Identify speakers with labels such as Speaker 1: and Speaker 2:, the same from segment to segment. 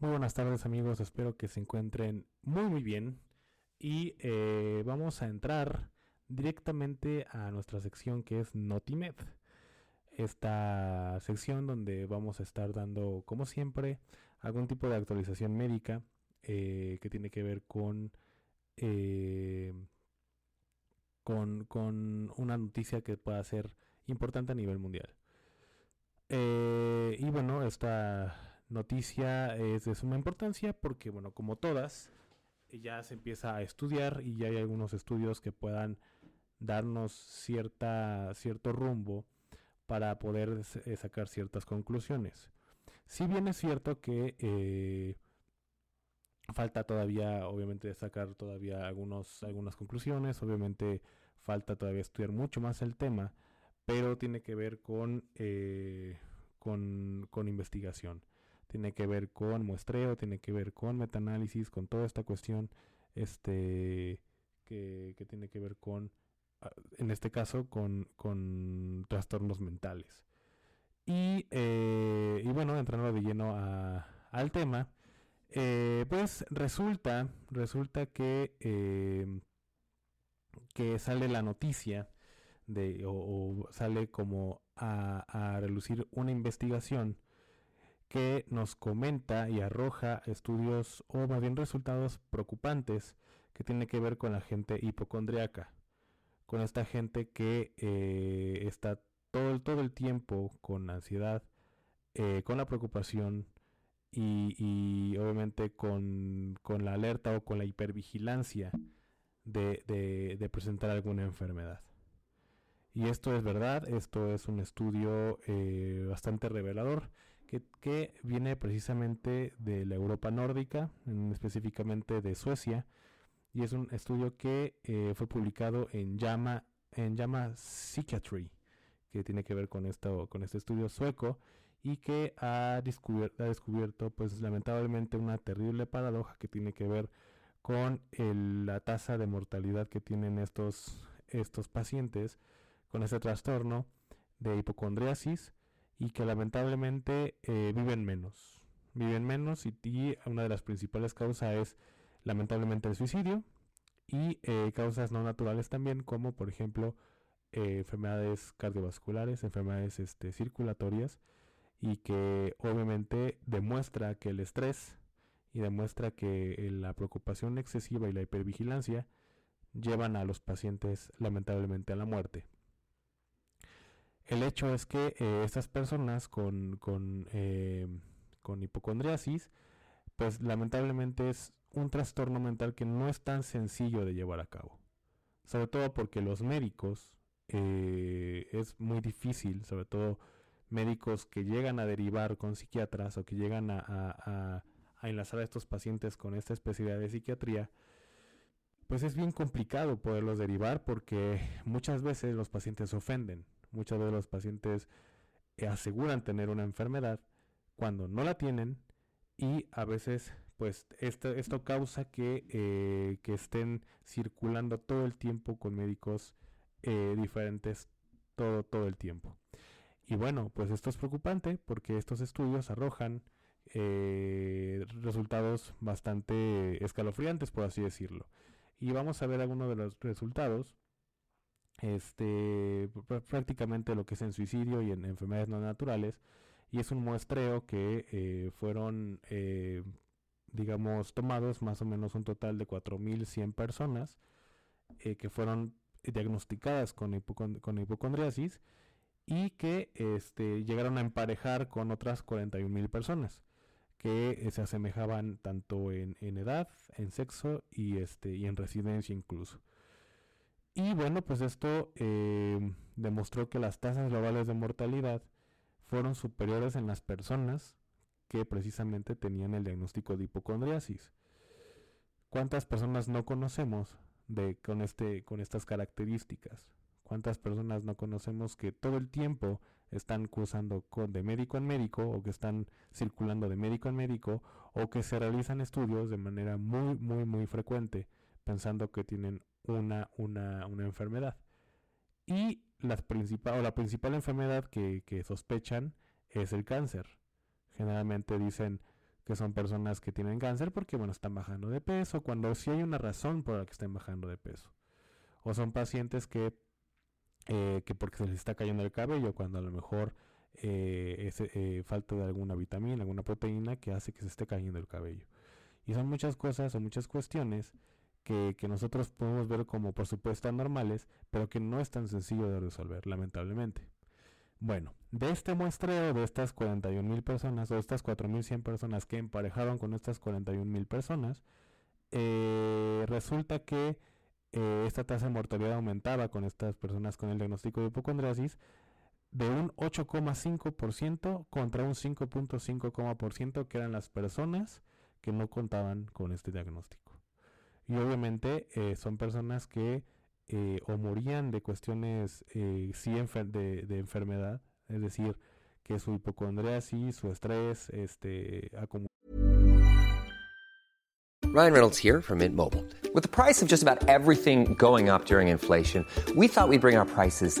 Speaker 1: Muy buenas tardes, amigos. Espero que se encuentren muy muy bien y eh, vamos a entrar directamente a nuestra sección que es Notimed. Esta sección donde vamos a estar dando, como siempre, algún tipo de actualización médica eh, que tiene que ver con, eh, con, con, una noticia que pueda ser importante a nivel mundial. Y bueno, esta noticia es de suma importancia porque, bueno, como todas, ya se empieza a estudiar y ya hay algunos estudios que puedan darnos cierta, cierto rumbo para poder sacar ciertas conclusiones. Si bien es cierto que falta todavía, obviamente, sacar todavía algunos, algunas conclusiones, obviamente falta todavía estudiar mucho más el tema, pero tiene que ver con, eh, con, con, investigación, tiene que ver con muestreo, tiene que ver con metaanálisis, con toda esta cuestión este, que, que tiene que ver con, ah, en este caso, con, con trastornos mentales. Y, eh, y bueno, entrando de lleno al tema, eh, pues resulta, resulta que, em, que sale la noticia de, o, sale como a, a, relucir una investigación que nos comenta y arroja estudios o más bien resultados preocupantes que tiene que ver con la gente hipocondriaca, con esta gente que eh, está todo, todo el tiempo con ansiedad, eh, con la preocupación, y, obviamente con, la alerta o con la hipervigilancia de, presentar alguna enfermedad. Y esto es verdad, esto es un estudio eh, bastante revelador que, viene precisamente de la Europa nórdica, específicamente de Suecia, y es un estudio que eh, fue publicado en Llama, en Psychiatry, que tiene que ver con, con este estudio sueco y que ha descubierto, ha descubierto pues lamentablemente una terrible paradoja que tiene que ver con la tasa de mortalidad que tienen estos, estos pacientes con este trastorno de hipocondriasis y que lamentablemente eh, viven menos. Viven menos y, una de las principales causas es lamentablemente el suicidio y eh, causas no naturales también como por ejemplo eh, enfermedades cardiovasculares, enfermedades este, circulatorias y que obviamente demuestra que el estrés y demuestra que la preocupación excesiva y la hipervigilancia llevan a los pacientes lamentablemente a la muerte. El hecho es que eh, estas personas con, con, eh, con hipocondriasis, pues lamentablemente es un trastorno mental que no es tan sencillo de llevar a cabo. Sobre todo porque los médicos eh, es muy difícil, sobre todo médicos que llegan a derivar con psiquiatras o que llegan a, enlazar a estos pacientes con esta especialidad de psiquiatría, pues es bien complicado poderlos derivar porque muchas veces los pacientes ofenden, muchas veces los pacientes aseguran tener una enfermedad cuando no la tienen y a veces pues esto, esto causa que, eh, que estén circulando todo el tiempo con médicos eh, diferentes todo, todo el tiempo. Y bueno, pues esto es preocupante porque estos estudios arrojan eh, resultados bastante escalofriantes, por así decirlo. Y vamos a ver algunos de los resultados. Este, prácticamente lo que es en suicidio y en enfermedades no naturales. Y es un muestreo que eh, fueron, eh, digamos, tomados más o menos un total de 4.100 personas que fueron diagnosticadas con, con hipocondriasis y que este, llegaron a emparejar con otras 41 mil personas que eh, se asemejaban tanto en, edad, en sexo y, este, y en residencia incluso. Y bueno, pues esto em, demostró que las tasas globales de mortalidad fueron superiores en las personas que precisamente tenían el diagnóstico de hipocondriasis. ¿Cuántas personas no conocemos de, con, este, con estas características? ¿Cuántas personas no conocemos que todo el tiempo están cursando de médico en médico o que están circulando de médico en médico o que se realizan estudios de manera muy, muy, muy frecuente pensando que tienen una, una, una enfermedad? Y la principal, o la principal enfermedad que, que sospechan es el cáncer. Generalmente dicen que son personas que tienen cáncer porque, bueno, están bajando de peso, cuando sí hay una razón por la que estén bajando de peso. O son pacientes que, eh, que porque se les está cayendo el cabello, cuando a lo mejor eh, es eh, falta de alguna vitamina, alguna proteína que hace que se esté cayendo el cabello. Y son muchas cosas o muchas cuestiones que, nosotros podemos ver como por supuesto anormales, pero que no es tan sencillo de resolver, lamentablemente. Bueno, de este muestreo de estas 41 mil personas o estas 4.100 personas que emparejaron con estas 41 mil personas, eh, resulta que eh, esta tasa de mortalidad aumentaba con estas personas con el diagnóstico de hipocondriasis de un 8,5% contra un 5.5% que eran las personas que no contaban con este diagnóstico. Y obviamente eh, son personas que eh, o morían de cuestiones eh, sí de, de, enfermedad, es decir, que su su estrés, este,
Speaker 2: Ryan Reynolds here from Mint Mobile. With the price of just about everything going up during inflation, we thought we'd bring our prices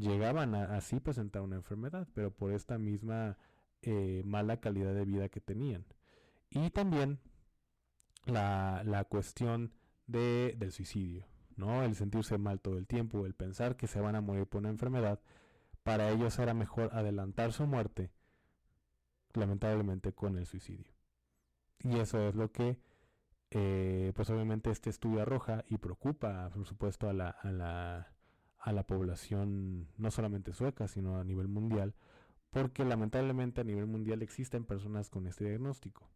Speaker 1: llegaban a así presentar una enfermedad, pero por esta misma eh, mala calidad de vida que tenían. Y también la, la cuestión de, del suicidio, ¿no? El sentirse mal todo el tiempo, el pensar que se van a morir por una enfermedad, para ellos era mejor adelantar su muerte, lamentablemente con el suicidio. Y eso es lo que eh, pues obviamente este estudio arroja y preocupa, por supuesto, a la, a la, a la población no solamente sueca, sino a nivel mundial, porque lamentablemente a nivel mundial existen personas con este diagnóstico.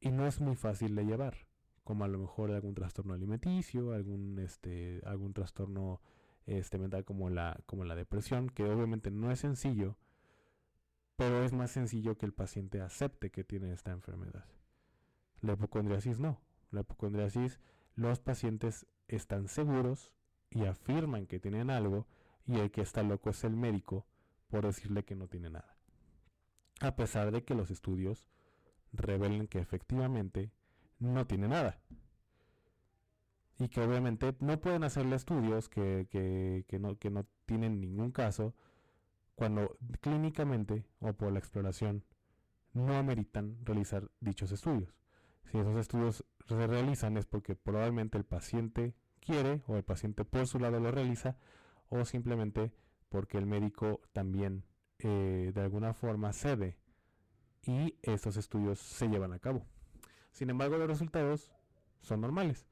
Speaker 1: Y no es muy fácil de llevar, como a lo mejor algún trastorno alimenticio, algún, este, algún trastorno este, mental como la, como la depresión, que obviamente no es sencillo, pero es más sencillo que el paciente acepte que tiene esta enfermedad. La hipocondriasis no. La hipocondriasis, los pacientes están seguros y afirman que tienen algo y el que está loco es el médico por decirle que no tiene nada. A pesar de que los estudios revelen que efectivamente no tiene nada. Y que obviamente no pueden hacerle estudios que, que, no, que no tienen ningún caso cuando clínicamente o por la exploración no ameritan realizar dichos estudios. Si esos estudios se realizan es porque probablemente el paciente o el paciente por su lado lo realiza o simplemente porque el médico también eh, de alguna forma cede y estos estudios se llevan a cabo. Sin embargo, los resultados son normales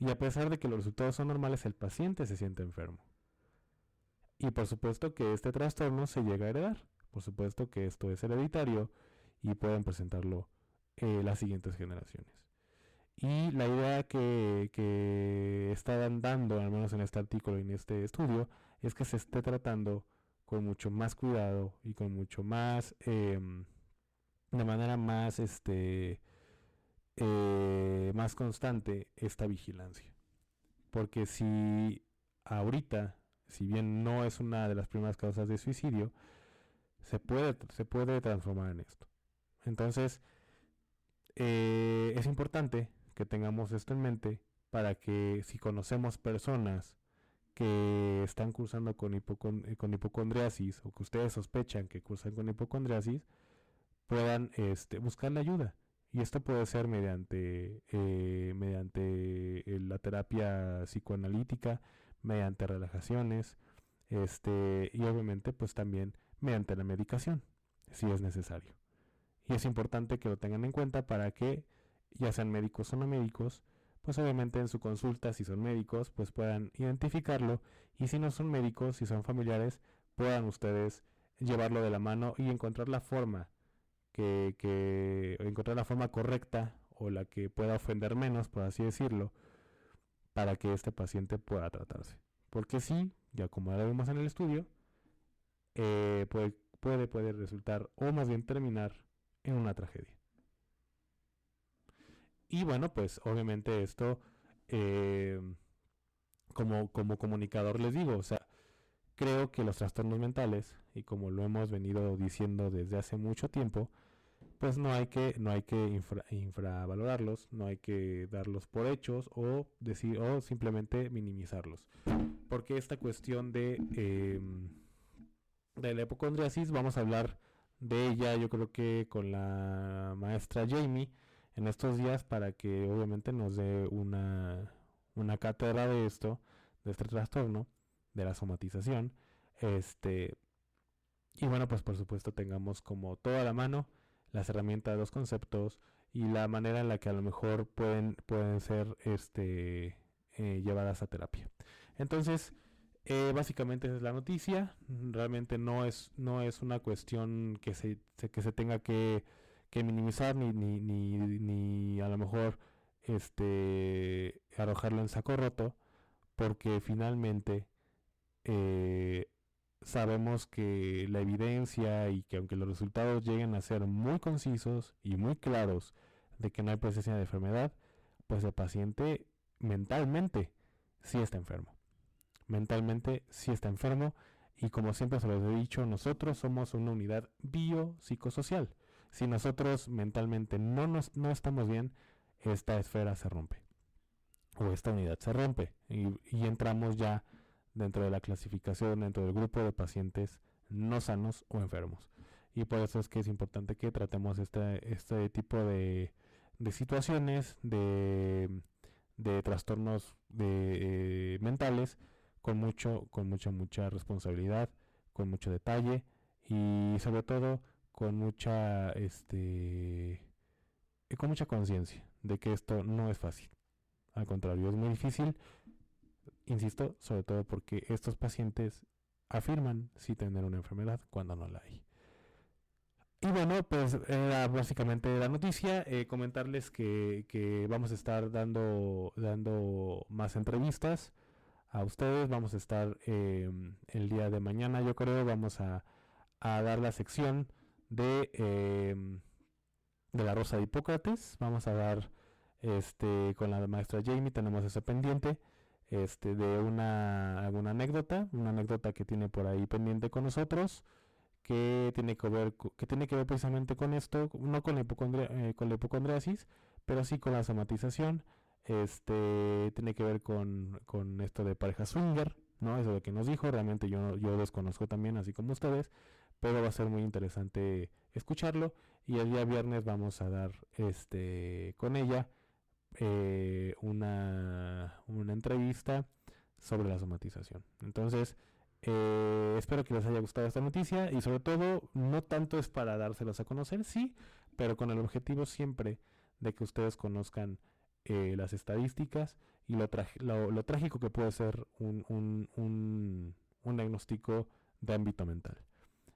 Speaker 1: y a pesar de que los resultados son normales, el paciente se siente enfermo. Y por supuesto que este trastorno se llega a heredar. Por supuesto que esto es hereditario y pueden presentarlo eh, las siguientes generaciones. Y la idea que, que están dando, al menos en este artículo y en este estudio, es que se esté tratando con mucho más cuidado y con mucho más, em, de manera más, este, eh, más constante esta vigilancia. Porque si ahorita, si bien no es una de las primeras causas de suicidio, se puede, se puede transformar en esto. Entonces, eh, es importante que tengamos esto en mente para que si conocemos personas que están cursando con, eh, con hipocondriasis o que ustedes sospechan que cursan con hipocondriasis, puedan este, buscar la ayuda. Y esto puede ser mediante, eh, mediante la terapia psicoanalítica, mediante relajaciones, este, y obviamente pues también mediante la medicación, si es necesario. Y es importante que lo tengan en cuenta para que, ya sean médicos o no médicos, pues obviamente en su consulta, si son médicos, pues puedan identificarlo y si no son médicos, si son familiares, puedan ustedes llevarlo de la mano y encontrar la forma que, encontrar la forma correcta o la que pueda ofender menos, por así decirlo, para que este paciente pueda tratarse. Porque sí, ya como ya lo vimos en el estudio, eh, puede, puede resultar o más bien terminar en una tragedia. Y bueno, pues obviamente esto, eh, como, como comunicador les digo, o sea, creo que los trastornos mentales, y como lo hemos venido diciendo desde hace mucho tiempo, pues no hay que, no hay que infravalorarlos, no hay que darlos por hechos o decir, o simplemente minimizarlos. Porque esta cuestión de, eh, de la hipocondriasis, vamos a hablar de ella, yo creo que con la maestra Jamie, en estos días para que obviamente nos dé una, una cátedra de esto, de este trastorno, de la somatización. Este, y bueno, pues por supuesto tengamos como toda la mano las herramientas, los conceptos y la manera en la que a lo mejor pueden, pueden ser este, eh, llevadas a terapia. Entonces, eh, básicamente esa es la noticia. Realmente no es, no es una cuestión que se, que se tenga que que minimizar ni, ni, ni, ni a lo mejor este arrojarlo en saco roto porque finalmente eh, sabemos que la evidencia y que aunque los resultados lleguen a ser muy concisos y muy claros de que no hay presencia de enfermedad, pues el paciente mentalmente sí está enfermo. Mentalmente sí está enfermo y como siempre se los he dicho, nosotros somos una unidad biopsicosocial. Si nosotros mentalmente no, nos, no estamos bien, esta esfera se rompe. O esta unidad se rompe. Y, entramos ya dentro de la clasificación, dentro del grupo de pacientes no sanos o enfermos. Y por eso es que es importante que tratemos este, este tipo de, de situaciones, de, de trastornos de, eh, mentales, con mucho, con mucha, mucha responsabilidad, con mucho detalle y sobre todo con mucha este con mucha conciencia de que esto no es fácil. Al contrario, es muy difícil, insisto, sobre todo porque estos pacientes afirman sí tener una enfermedad cuando no la hay. Y bueno, pues era básicamente la noticia. Eh, comentarles que, que, vamos a estar dando, dando más entrevistas a ustedes. Vamos a estar em, el día de mañana, yo creo, vamos a, a dar la sección de, em, de la Rosa de Hipócrates. Vamos a dar este con la maestra Jamie, tenemos ese pendiente. Este, de una, alguna anécdota, una anécdota que tiene por ahí pendiente con nosotros, que tiene que ver, que tiene que ver precisamente con esto, no con la, eh, con la hipocondriasis, pero sí con la somatización, este, tiene que ver con, con esto de pareja swinger, ¿no? Eso de que nos dijo, realmente yo, yo desconozco también, así como ustedes, pero va a ser muy interesante escucharlo y el día viernes vamos a dar este con ella eh, una, una entrevista sobre la somatización. Entonces, eh, espero que les haya gustado esta noticia y sobre todo, no tanto es para dárselos a conocer, sí, pero con el objetivo siempre de que ustedes conozcan eh, las estadísticas y lo, lo, trágico que puede ser un, un, un, un diagnóstico de ámbito mental.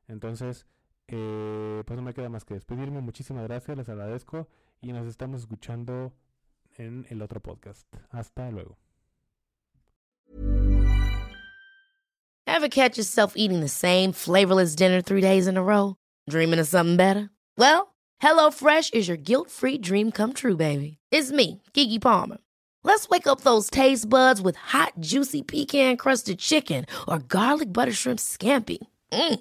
Speaker 1: Entonces, eh, pues no me queda más que despedirme. Muchísimas gracias, les agradezco y nos estamos escuchando en el otro podcast. Hasta luego.
Speaker 3: Ever catch yourself eating the same flavorless dinner three days in a row? Dreaming of something better? Well, HelloFresh is your guilt-free dream come true, baby. It's me, Kiki Palmer. Let's wake up those taste buds with hot, juicy pecan-crusted chicken or garlic butter shrimp scampi. Mm.